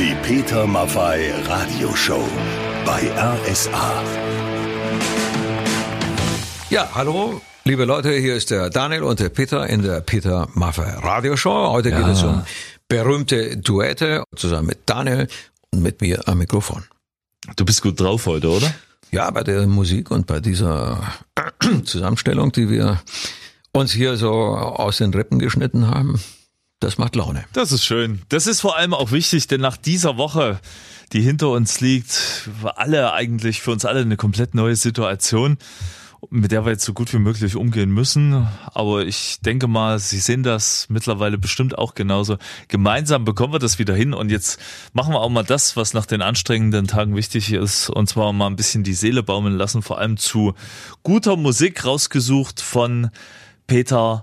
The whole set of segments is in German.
Die Peter Maffei Radioshow bei RSA. Ja, hallo, liebe Leute, hier ist der Daniel und der Peter in der Peter Maffei Radioshow. Heute geht es um berühmte Duette zusammen mit Daniel und mit mir am Mikrofon. Du bist gut drauf heute, oder? Ja, bei der Musik und bei dieser Zusammenstellung, die wir uns hier so aus den Rippen geschnitten haben, das macht Laune. Das ist schön. Das ist vor allem auch wichtig, denn nach dieser Woche, die hinter uns liegt, war alle eigentlich für uns alle eine komplett neue Situation, mit der wir jetzt so gut wie möglich umgehen müssen. Aber ich denke mal, Sie sehen das mittlerweile bestimmt auch genauso. Gemeinsam bekommen wir das wieder hin und jetzt machen wir auch mal das, was nach den anstrengenden Tagen wichtig ist, und zwar mal ein bisschen die Seele baumeln lassen, vor allem zu guter Musik rausgesucht von Peter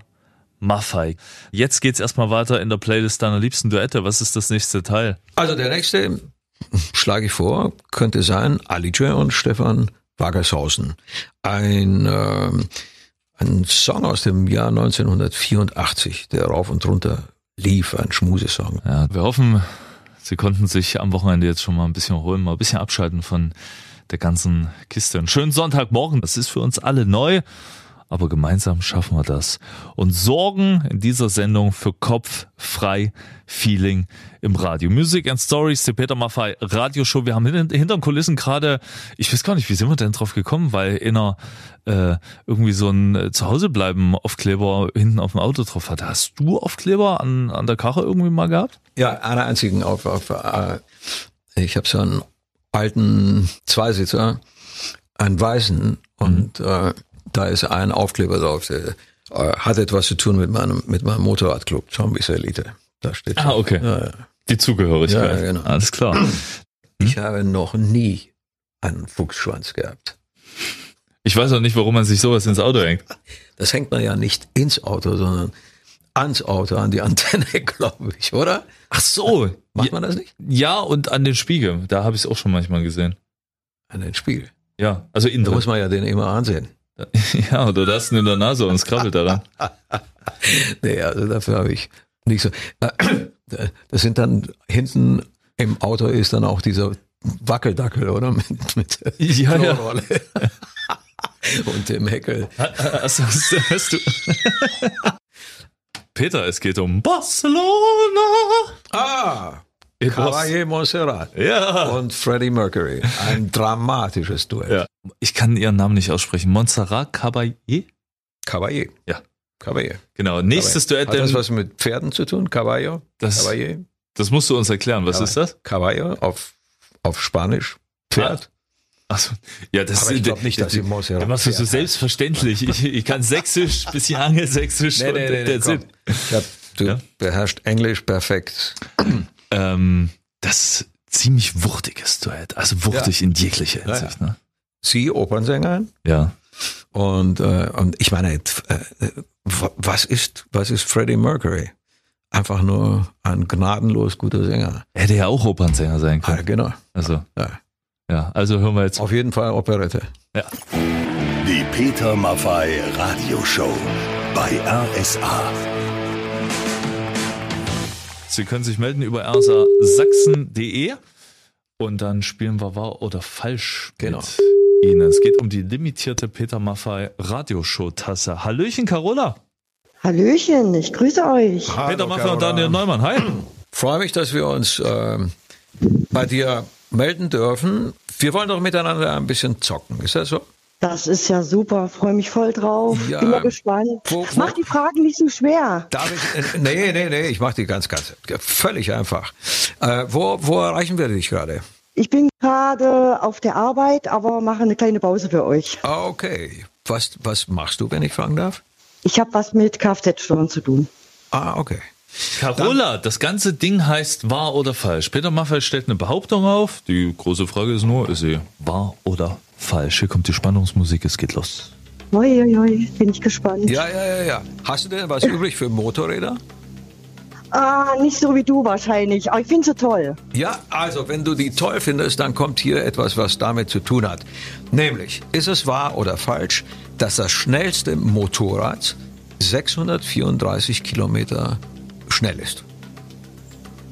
Maffei. Jetzt geht's erstmal weiter in der Playlist deiner liebsten Duette. Was ist das nächste Teil? Also der nächste, schlage ich vor, könnte sein Alice und Stefan Wagershausen. Ein, äh, ein Song aus dem Jahr 1984, der rauf und runter lief, ein Schmusesong. Ja, wir hoffen, Sie konnten sich am Wochenende jetzt schon mal ein bisschen holen, mal ein bisschen abschalten von der ganzen Kiste. Einen schönen Sonntagmorgen. Das ist für uns alle neu aber gemeinsam schaffen wir das und sorgen in dieser Sendung für kopffrei Feeling im Radio. Music and Stories, der Peter Maffei Radioshow. Wir haben hinter den Kulissen gerade, ich weiß gar nicht, wie sind wir denn drauf gekommen, weil inner äh, irgendwie so ein äh, Zuhausebleiben Aufkleber hinten auf dem Auto drauf hatte. Hast du Aufkleber an, an der Karre irgendwie mal gehabt? Ja, einen einzigen auf, auf äh, ich habe so einen alten Zweisitzer, einen weißen und mhm. äh, da ist ein Aufkleber drauf, der äh, hat etwas zu tun mit meinem, mit meinem Motorradclub, Zombies Elite. Da steht Ah, okay. Ja, ja. Die Zugehörigkeit. Ja, genau. Alles klar. Ich habe noch nie einen Fuchsschwanz gehabt. Ich weiß auch nicht, warum man sich sowas ins Auto hängt. Das hängt man ja nicht ins Auto, sondern ans Auto, an die Antenne, glaube ich, oder? Ach so. Macht man das nicht? Ja, und an den Spiegel. Da habe ich es auch schon manchmal gesehen. An den Spiegel? Ja, also innen. Da muss man ja den immer ansehen. Ja, oder das in der Nase und es krabbelt daran. nee, also dafür habe ich nicht so. Das sind dann hinten im Auto ist dann auch dieser Wackeldackel, oder? Mit, mit ja, ja. und dem Heckel. Hast, hast, hast du. Peter, es geht um Barcelona. Ah. Caballé Montserrat ja. und Freddie Mercury. Ein dramatisches Duett. Ja. Ich kann ihren Namen nicht aussprechen. Montserrat Caballé? Caballé. Ja. Caballé. Genau. Nächstes Caballé. Duett. Hat das was mit Pferden zu tun? Caballo? Das, Caballé? das musst du uns erklären. Was Caballé. ist das? Caballo auf, auf Spanisch. Pferd. Ah. Achso, ja, das Aber ich glaube nicht, dass sie Montserrat. machst du so selbstverständlich. Ich, ich kann Sächsisch, bisschen Angelsächsisch. Nee, nee, nee, nee, ich hab, du ja? beherrschst Englisch perfekt. Ähm, das ziemlich wuchtiges Duett, also wuchtig ja. in jeglicher Hinsicht. Ja, ja. Ne? Sie Opernsängerin. Ja. Und äh, und ich meine, äh, was ist was ist Freddie Mercury? Einfach nur ein gnadenlos guter Sänger. Er hätte ja auch Opernsänger sein können. Ah, genau. Also ja. ja, also hören wir jetzt. Auf jeden Fall Operette. Ja. Die Peter Maffei Radioshow bei RSA. Sie können sich melden über rsasachsen.de und dann spielen wir wahr oder falsch genau. mit Ihnen. Es geht um die limitierte Peter Maffei Radioshow-Tasse. Hallöchen, Carola. Hallöchen, ich grüße euch. Hallo, Peter Maffei und Daniel Neumann, hi. Freue mich, dass wir uns äh, bei dir melden dürfen. Wir wollen doch miteinander ein bisschen zocken, ist das so? Das ist ja super, freue mich voll drauf. Ja, Bin mal gespannt. Wo, wo, mach die Fragen nicht so schwer. Darf ich? Äh, nee, nee, nee, ich mache die ganz, ganz völlig einfach. Äh, wo, wo erreichen wir dich gerade? Ich bin gerade auf der Arbeit, aber mache eine kleine Pause für euch. Okay. Was, was machst du, wenn ich fragen darf? Ich habe was mit Kfz-Steuern zu tun. Ah, okay. Carola, Dann, das ganze Ding heißt wahr oder falsch. Peter Maffay stellt eine Behauptung auf. Die große Frage ist nur, ist sie wahr oder falsch? Hier kommt die Spannungsmusik, es geht los. Oi, oi, oi, bin ich gespannt. Ja, ja, ja, ja. Hast du denn was übrig für Motorräder? Ah, nicht so wie du wahrscheinlich, aber ich finde sie toll. Ja, also wenn du die toll findest, dann kommt hier etwas, was damit zu tun hat. Nämlich, ist es wahr oder falsch, dass das schnellste Motorrad 634 Kilometer schnell ist?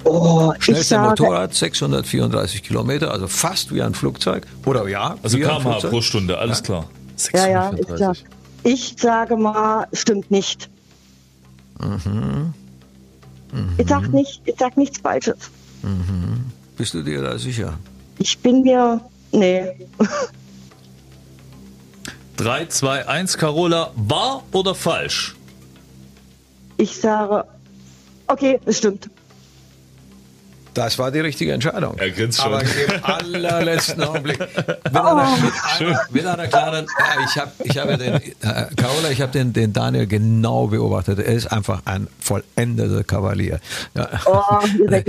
Oh, Schnellste Motorrad 634 Kilometer, also fast wie ein Flugzeug. Oder ja? Also kmh pro Stunde, alles ja. klar. 634. Ja, ja, ist klar. Ich sage mal, stimmt nicht. Mhm. Mhm. Ich sag nicht, ich sag nichts Falsches. Mhm. Bist du dir da sicher? Ich bin mir, nee. 3, 2, 1, Carola, wahr oder falsch? Ich sage, okay, es stimmt. Das war die richtige Entscheidung. Er grinst schon. Aber im allerletzten Augenblick. Mit, oh, einer, mit, einer, mit einer kleinen, ja, ich habe ich hab ja den, äh, Carola, ich habe den, den Daniel genau beobachtet. Er ist einfach ein vollendeter Kavalier. Ja. Oh,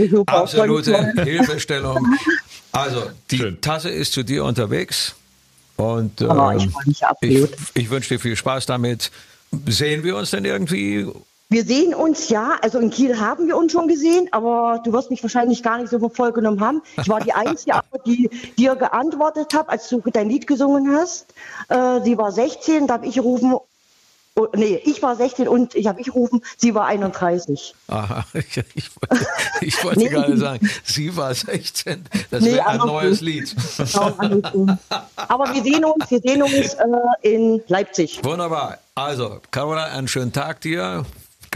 super. Absolute Hilfestellung. Also, die Schön. Tasse ist zu dir unterwegs. Und ähm, oh, ich, ich, ich wünsche dir viel Spaß damit. Sehen wir uns denn irgendwie wir sehen uns ja, also in Kiel haben wir uns schon gesehen, aber du wirst mich wahrscheinlich gar nicht so vollgenommen haben. Ich war die Einzige, die dir geantwortet habe, als du dein Lied gesungen hast. Äh, sie war 16, da habe ich gerufen, oh, nee, ich war 16 und ich habe ich gerufen, sie war 31. Aha, ich, ich, ich wollte nee. gerade sagen, sie war 16, das nee, wäre ein neues Lied. aber wir sehen uns, wir sehen uns äh, in Leipzig. Wunderbar. Also, Carola, einen schönen Tag dir.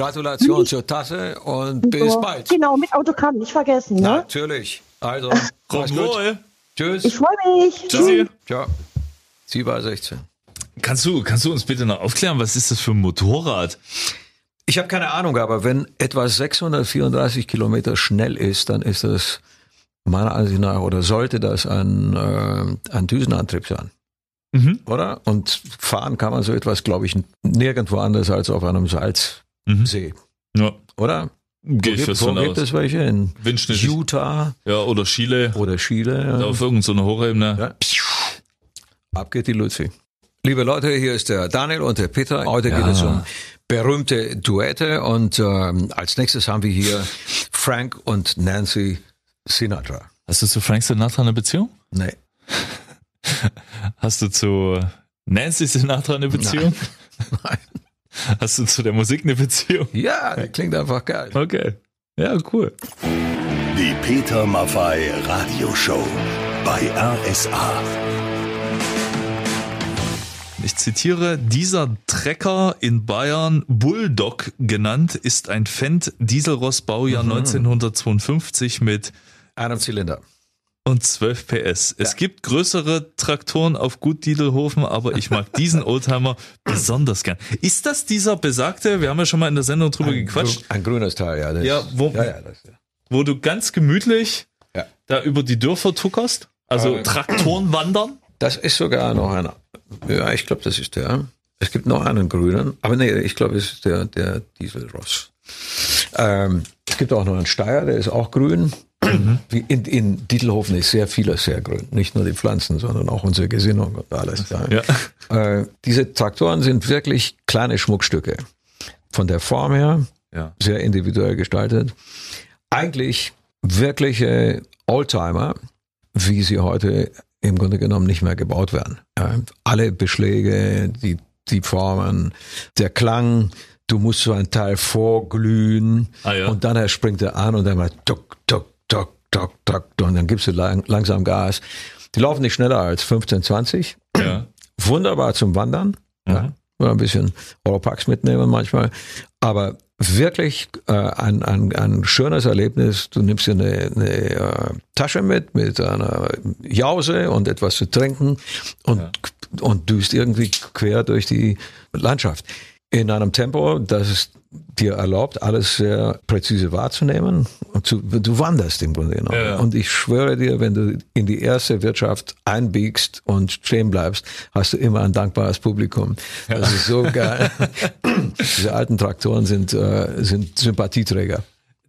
Gratulation zur Tasse und bis bald. Genau, mit Autogramm, nicht vergessen. Ne? Natürlich. Also, komm wohl. Tschüss. Ich freue mich. Tschüssi. Ciao. Sie war 16. Kannst du, kannst du uns bitte noch aufklären, was ist das für ein Motorrad? Ich habe keine Ahnung, aber wenn etwas 634 Kilometer schnell ist, dann ist das meiner Ansicht nach oder sollte das ein, äh, ein Düsenantrieb sein. Mhm. Oder? Und fahren kann man so etwas, glaube ich, nirgendwo anders als auf einem Salz mhm. See. Ja. Oder? Gehe ich fast von aus. Gibt es welche? In Utah? Ja, oder Chile. Oder Chile. Ja. Auf irgendeiner Hochebene. Ja. Ab geht die Luzi. Liebe Leute, hier ist der Daniel und der Peter. Heute ja. geht es um berühmte Duette und ähm, als nächstes haben wir hier Frank und Nancy Sinatra. Hast du zu Frank Sinatra eine Beziehung? Nee. Hast du zu Nancy Sinatra eine Beziehung? Nein. Nein. Hast du zu der Musik eine Beziehung? Ja, klingt einfach geil. Okay. Ja, cool. Die Peter Maffei Radioshow bei RSA. Ich zitiere, dieser Trecker in Bayern, Bulldog genannt, ist ein Fendt Dieselross Baujahr mhm. 1952 mit einem Zylinder und 12 PS. Es ja. gibt größere Traktoren auf Gut Diedelhofen, aber ich mag diesen Oldtimer besonders gern. Ist das dieser besagte, wir haben ja schon mal in der Sendung drüber ein gequatscht. Grün, ein grünes Teil, ja. Das, ja, wo, ja, ja, das, ja. wo du ganz gemütlich da über die Dörfer tuckerst, also aber, Traktoren wandern. Das ist sogar noch einer. Ja, ich glaube, das ist der. Es gibt noch einen grünen, aber nee, ich glaube, es ist der, der Dieselross. Ähm, es gibt auch noch einen Steyr, der ist auch grün. Mhm. In, in Dietelhofen ist sehr vieles sehr grün. Nicht nur die Pflanzen, sondern auch unsere Gesinnung und alles. Ja. Äh, diese Traktoren sind wirklich kleine Schmuckstücke. Von der Form her ja. sehr individuell gestaltet. Eigentlich wirkliche Oldtimer, wie sie heute im Grunde genommen nicht mehr gebaut werden. Alle Beschläge, die, die Formen, der Klang, du musst so ein Teil vorglühen ah, ja. und dann springt er an und dann mal tuck, tuck, tuck, tuck, tuck, und dann gibst du lang, langsam Gas. Die laufen nicht schneller als 15, 20. Ja. Wunderbar zum Wandern. Mhm. Ja. Oder ein bisschen Europax mitnehmen manchmal. Aber wirklich äh, ein, ein, ein schönes Erlebnis. Du nimmst dir eine, eine äh, Tasche mit, mit einer Jause und etwas zu trinken und, ja. und düst irgendwie quer durch die Landschaft. In einem Tempo, das ist dir erlaubt, alles sehr präzise wahrzunehmen. Und zu, du wanderst im Grunde genommen. Ja, Und ich schwöre dir, wenn du in die erste Wirtschaft einbiegst und stehen bleibst, hast du immer ein dankbares Publikum. Ja. Das ist so geil. Diese alten Traktoren sind, äh, sind Sympathieträger.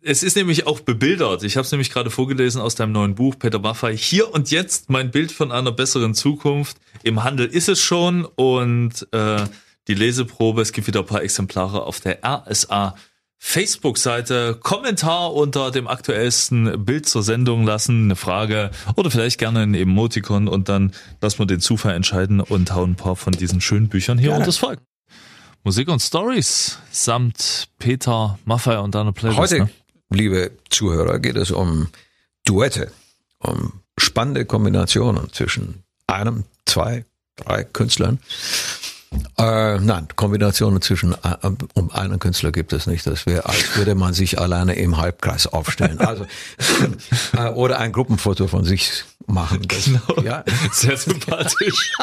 Es ist nämlich auch bebildert. Ich habe es nämlich gerade vorgelesen aus deinem neuen Buch, Peter Maffei. Hier und jetzt mein Bild von einer besseren Zukunft. Im Handel ist es schon und äh, die Leseprobe. Es gibt wieder ein paar Exemplare auf der RSA Facebook-Seite. Kommentar unter dem aktuellsten Bild zur Sendung lassen, eine Frage oder vielleicht gerne ein Emoticon und dann lassen wir den Zufall entscheiden und hauen ein paar von diesen schönen Büchern hier unter das Volk. Musik und Stories samt Peter Maffei und deiner Playlist. Heute ne? liebe Zuhörer, geht es um Duette, um spannende Kombinationen zwischen einem, zwei, drei Künstlern. Äh, nein, Kombinationen zwischen äh, um einen Künstler gibt es nicht. Das wäre, als würde man sich alleine im Halbkreis aufstellen. Also äh, oder ein Gruppenfoto von sich machen. Das, Genau. Ja. Sehr sympathisch.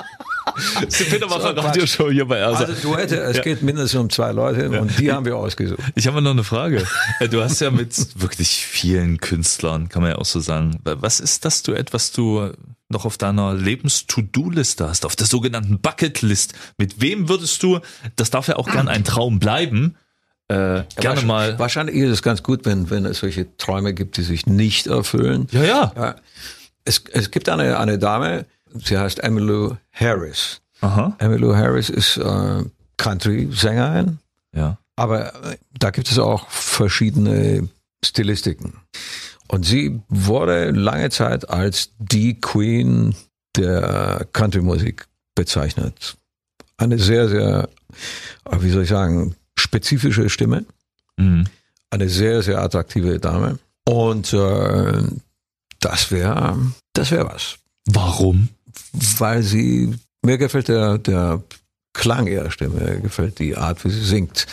So, Radioshow hier bei Ersa. Also Duette, es Ja. geht mindestens um zwei Leute und die haben wir ausgesucht. Ich habe noch eine Frage. Äh, Du hast ja mit wirklich vielen Künstlern, kann man ja auch so sagen. Was ist das Duett, was du noch auf deiner Lebens-To-Do-Liste hast, auf der sogenannten Bucket-List? Mit wem würdest du, das darf ja auch gern ein Traum bleiben, äh, gerne Wahrscheinlich- mal. Wahrscheinlich ist es ganz gut, wenn, wenn es solche Träume gibt, die sich nicht erfüllen. Ja, ja. Ja. Es, es gibt eine, eine Dame, sie heißt Emmylou Harris. Aha. Emmylou Harris ist äh, Country-Sängerin, Ja. aber äh, da gibt es auch verschiedene Stilistiken. Und sie wurde lange Zeit als die Queen der Country-Musik bezeichnet. Eine sehr, sehr, äh, wie soll ich sagen, spezifische Stimme Mhm. eine sehr, sehr attraktive Dame. Und äh, das wäre das wäre was. Warum? Weil sie, mir gefällt der, der Klang ihrer Stimme, mir gefällt die Art, wie sie singt.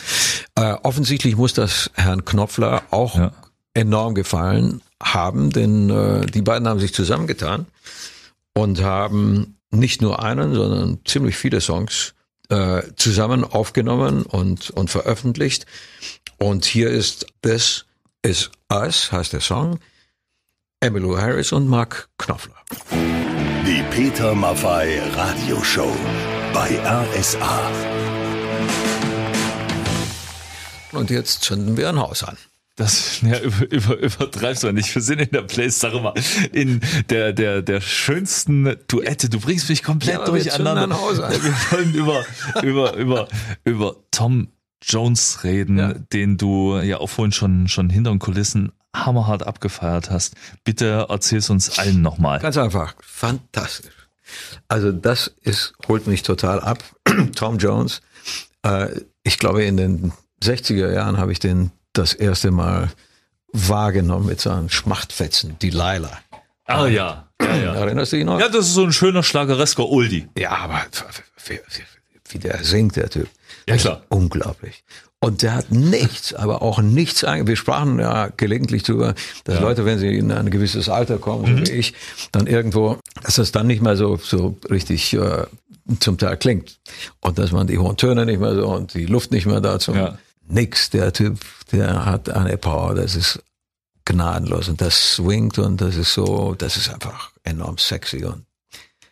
Äh, offensichtlich muss das Herrn Knopfler auch Ja. enorm gefallen haben, denn äh, die beiden haben sich zusammengetan und haben nicht nur einen, sondern ziemlich viele Songs äh, zusammen aufgenommen und, und veröffentlicht. Und hier ist This Is Us, heißt der Song. Emmylou Harris und Mark Knopfler. Die Peter Maffei Radioshow bei RSA. Und jetzt zünden wir ein Haus an. Das ja, über, über, übertreibst du nicht. Wir sind in der Place, sag mal, in der, der, der schönsten Duette. Du bringst mich komplett Ja, durcheinander. Wir wollen über, über, über, über Tom Jones reden, Ja. den du ja auch vorhin schon, schon hinter den Kulissen hammerhart abgefeiert hast. Bitte erzähl's uns allen nochmal. Ganz einfach, fantastisch. Also das ist, holt mich total ab. Tom Jones, äh, ich glaube in den 60er Jahren habe ich den das erste Mal wahrgenommen mit seinen Schmachtfetzen, Delilah. Ah ja, ja, ja. Erinnerst du dich noch? Ja, das ist so ein schöner schlageresker Oldie. Ja, aber wie, wie, der singt, der Typ. Ja, klar. Unglaublich. Und der hat nichts, aber auch nichts. Wir sprachen ja gelegentlich darüber, dass Leute, wenn sie in ein gewisses Alter kommen, Mhm. so wie ich, dann irgendwo, dass das dann nicht mehr so, so richtig äh, zum Teil klingt. Und dass man die hohen Töne nicht mehr so und die Luft nicht mehr dazu. Ja. Nix, der Typ, der hat eine Power, das ist gnadenlos und das swingt und das ist so, das ist einfach enorm sexy und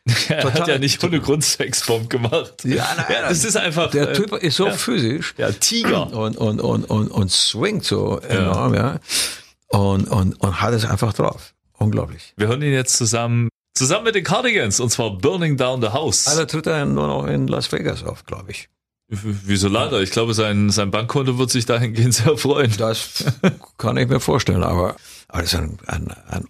Er hat Total. ja nicht ohne Grund Sexbomb gemacht. Ja, nein, ja, das ist einfach. der äh, Typ ist so ja. physisch. Ja, Tiger. und, und, und, und, und swingt so enorm, ja. Und, und, und hat es einfach drauf. Unglaublich. Wir hören ihn jetzt zusammen, zusammen mit den Cardigans, und zwar Burning Down the House. Also tritt er nur noch in Las Vegas auf, glaube ich. Wieso leider? Ich glaube, sein, sein Bankkonto wird sich dahingehend sehr freuen. Das kann ich mir vorstellen, aber, aber das ist ein, ein, ein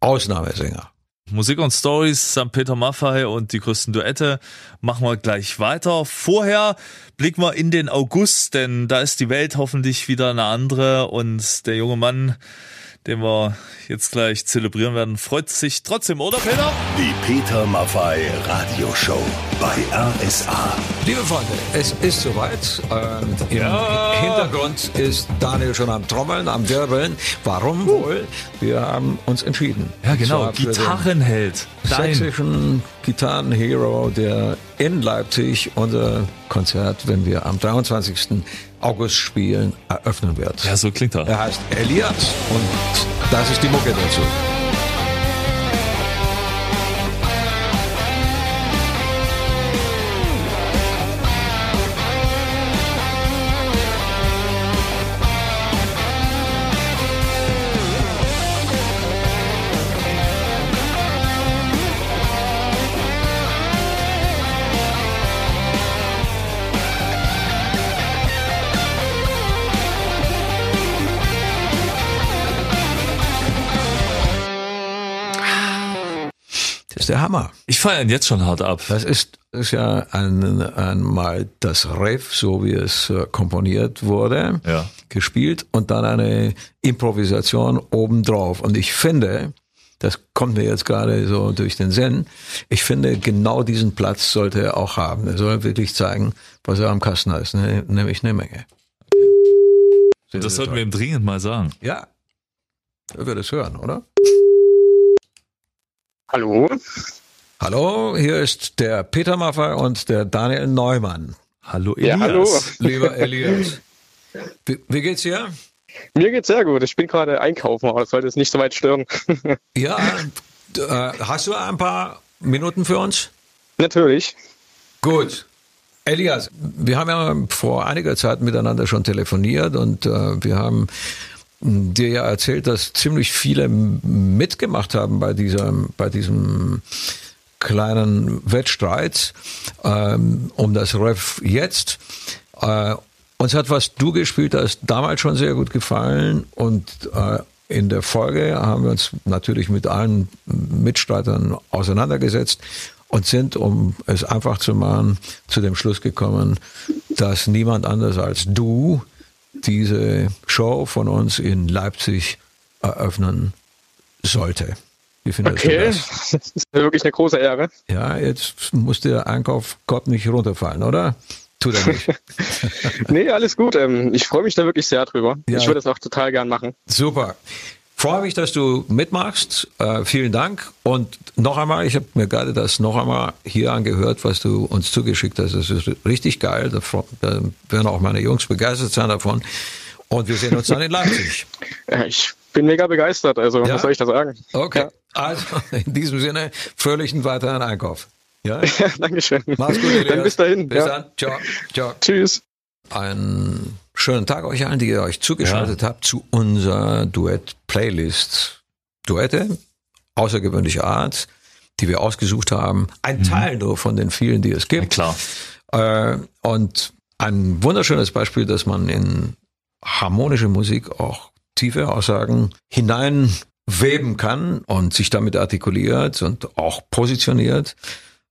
Ausnahmesänger. Musik und Stories, St. Peter Maffei und die größten Duette machen wir gleich weiter. Vorher blicken wir in den August, denn da ist die Welt hoffentlich wieder eine andere und der junge Mann, den wir jetzt gleich zelebrieren werden, freut sich trotzdem, oder Peter? Die Peter Maffei Radioshow bei RSA. Liebe Freunde, es ist soweit. Ähm, Im Ja. Hintergrund ist Daniel schon am Trommeln, am Wirbeln. Warum wohl? Wir haben uns entschieden. Ja, Und genau. Gitarrenheld. Dein. sächsischen Gitarrenhero, der in Leipzig unser Konzert, wenn wir am 23. August spielen, eröffnen wird. Ja, so klingt er. Er heißt Elias und das ist die Mucke dazu. Der Hammer. Ich feiere ihn jetzt schon hart ab. Das ist, ist ja ein, einmal das Riff, so wie es äh, komponiert wurde, Ja. gespielt und dann eine Improvisation obendrauf. Und ich finde, das kommt mir jetzt gerade so durch den Sinn, ich finde, genau diesen Platz sollte er auch haben. Er soll wirklich zeigen, was er am Kasten hat, ne? nämlich eine Menge. Sehr, Das sollten wir ihm dringend mal sagen. Ja, er wird es hören, oder? Hallo? Hallo, hier ist der Peter Maffay und der Daniel Neumann. Hallo Ja, hallo. Lieber Elias. Wie, wie geht's dir? Mir geht's sehr gut. Ich bin gerade einkaufen, aber das sollte es nicht so weit stören. Ja, äh, hast du ein paar Minuten für uns? Natürlich. Gut. Elias, wir haben ja vor einiger Zeit miteinander schon telefoniert und äh, wir haben dir ja erzählt, dass ziemlich viele mitgemacht haben bei diesem, bei diesem kleinen Wettstreit ähm, um das Ref jetzt. Äh, uns hat, was du gespielt hast, damals schon sehr gut gefallen und äh, in der Folge haben wir uns natürlich mit allen Mitstreitern auseinandergesetzt und sind, um es einfach zu machen, zu dem Schluss gekommen, dass niemand anders als du diese Show von uns in Leipzig eröffnen sollte. Wie findest Okay. das? Das ist wirklich eine große Ehre. Ja, jetzt muss der Einkaufkorb nicht runterfallen, oder? Tut er nicht. Nee, alles gut. Ähm, ich freue mich da wirklich sehr drüber. Ja. Ich würde es auch total gern machen. Super. Freue mich, dass du mitmachst. Äh, vielen Dank. Und noch einmal, ich habe mir gerade das noch einmal hier angehört, was du uns zugeschickt hast. Das ist richtig geil. Da, da werden auch meine Jungs begeistert sein davon. Und wir sehen uns dann in Leipzig. Ja, ich bin mega begeistert. Also, Ja? was soll ich da sagen? Okay. Also, in diesem Sinne, fröhlichen weiteren Einkauf. Ja? Ja, Dankeschön. Mach's gut, Elias. Dann bis dahin. Bis ja. dann. Ciao. Ciao. Tschüss. Einen schönen Tag euch allen, die ihr euch zugeschaltet habt zu unserer Duett-Playlist. Duette, außergewöhnliche Art, die wir ausgesucht haben. Ein Teil nur von den vielen, die es Ja, gibt. klar. Äh, und ein wunderschönes Beispiel, dass man in harmonische Musik auch tiefe Aussagen hineinweben kann und sich damit artikuliert und auch positioniert,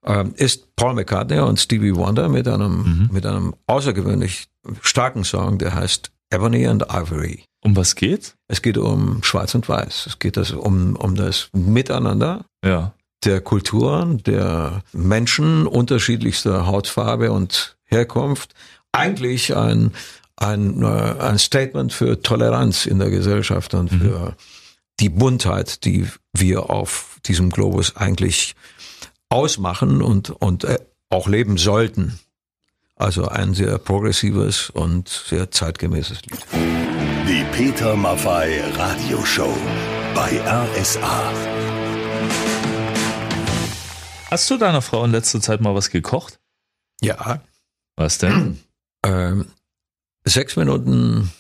ähm, ist Paul McCartney und Stevie Wonder mit einem, mit einem außergewöhnlich starken Song, der heißt Ebony and Ivory. Um was geht? Es geht um Schwarz und Weiß. Es geht also um, um das Miteinander Ja. der Kulturen, der Menschen unterschiedlichster Hautfarbe und Herkunft. Eigentlich ein, ein, äh, ein Statement für Toleranz in der Gesellschaft und für die Buntheit, die wir auf diesem Globus eigentlich ausmachen und, und äh, auch leben sollten. Also ein sehr progressives und sehr zeitgemäßes Lied. Die Peter Maffei Radioshow bei RSA. Hast du deiner Frau in letzter Zeit mal was gekocht? Ja, Was denn? Ähm, sechs Minuten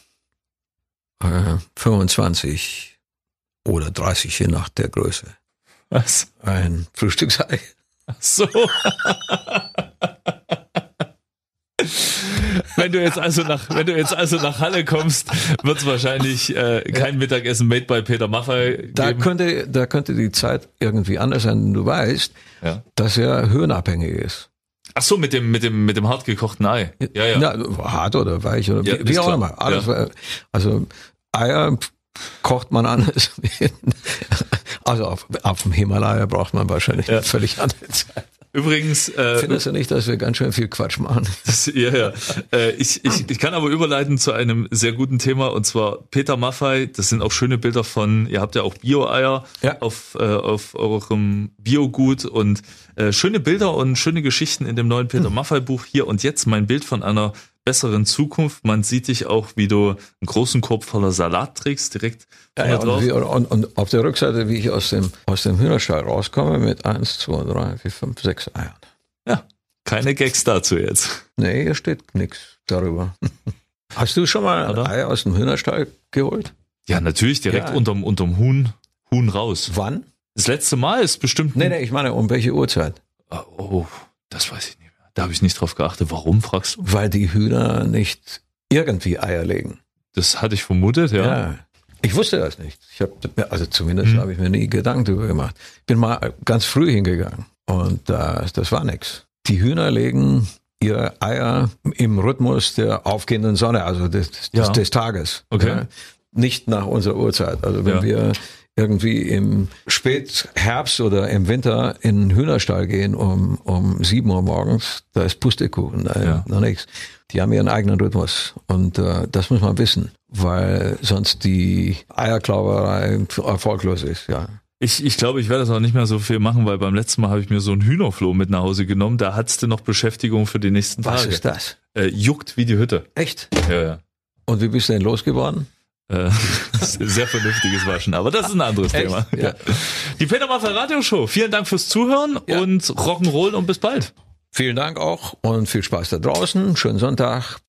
äh, 25 oder 30 je nach der Größe. Was? Ein Frühstücksei. Ach so. Wenn du jetzt also nach, wenn du jetzt also nach Halle kommst, wird es wahrscheinlich äh, kein Mittagessen made by Peter Maffay Da geben. könnte, da könnte die Zeit irgendwie anders sein, denn du weißt, Ja. dass er höhenabhängig ist. Ach so, mit dem, mit dem, mit dem hart gekochten Ei. Ja, ja. Na, hart oder weich oder Ja, wie, wie auch klar. immer. Alles, Ja. Also Eier kocht man anders. Also auf, auf dem Himalaya braucht man wahrscheinlich Ja. eine völlig andere Zeit. Übrigens, äh, Findest du nicht, dass wir ganz schön viel Quatsch machen? Das, ja, ja. Äh, ich, ich, ich kann aber überleiten zu einem sehr guten Thema und zwar Peter Maffei. Das sind auch schöne Bilder von, ihr habt ja auch Bio-Eier Ja. auf, äh, auf eurem Biogut und äh, schöne Bilder und schöne Geschichten in dem neuen Peter Hm. Maffei Buch. Hier und jetzt mein Bild von einer besseren Zukunft. Man sieht dich auch, wie du einen großen Korb voller Salat trägst, direkt Ja, ja, drauf. und, wie, und, und auf der Rückseite, wie ich aus dem, aus dem Hühnerstall rauskomme, mit eins, zwei, drei, vier, fünf, sechs Eiern. Ja, keine Gags dazu jetzt. Nee, hier steht nichts darüber. Hast du schon mal ein Oder? Ei aus dem Hühnerstall geholt? Ja, natürlich direkt Ja. unterm, unterm Huhn, Huhn raus. Wann? Das letzte Mal ist bestimmt Nee, nee, ich meine, um welche Uhrzeit? Ah, Oh, das weiß ich nicht. Da habe ich nicht drauf geachtet. Warum, fragst du? Weil die Hühner nicht irgendwie Eier legen. Das hatte ich vermutet, ja. Ja. Ich wusste das nicht. Ich habe also zumindest mhm. habe ich mir nie Gedanken darüber gemacht. Ich bin mal ganz früh hingegangen und äh, das war nix. Die Hühner legen ihre Eier im Rhythmus der aufgehenden Sonne, also des, ja. des, des Tages. Okay. Ja? Nicht nach unserer Uhrzeit. Also wenn wir irgendwie im Spätherbst oder im Winter in den Hühnerstall gehen um, um sieben Uhr morgens, da ist Pustekuchen, da ja. noch nichts. Die haben ihren eigenen Rhythmus und äh, das muss man wissen, weil sonst die Eierklauberei erfolglos ist, ja. Ich, ich glaube, ich werde das auch nicht mehr so viel machen, weil beim letzten Mal habe ich mir so ein Hühnerfloh mit nach Hause genommen. Da hattest du noch Beschäftigung für die nächsten Tage. Was ist das? Äh, juckt wie die Hütte. Echt? Ja, ja. Und wie bist du denn losgeworden? Äh, sehr vernünftiges Waschen, aber das ist ein anderes Echt? Thema. Ja. Die Peter Maffay Radio Show. Vielen Dank fürs Zuhören ja. und Rock'n'Roll und bis bald. Vielen Dank auch und viel Spaß da draußen. Schönen Sonntag.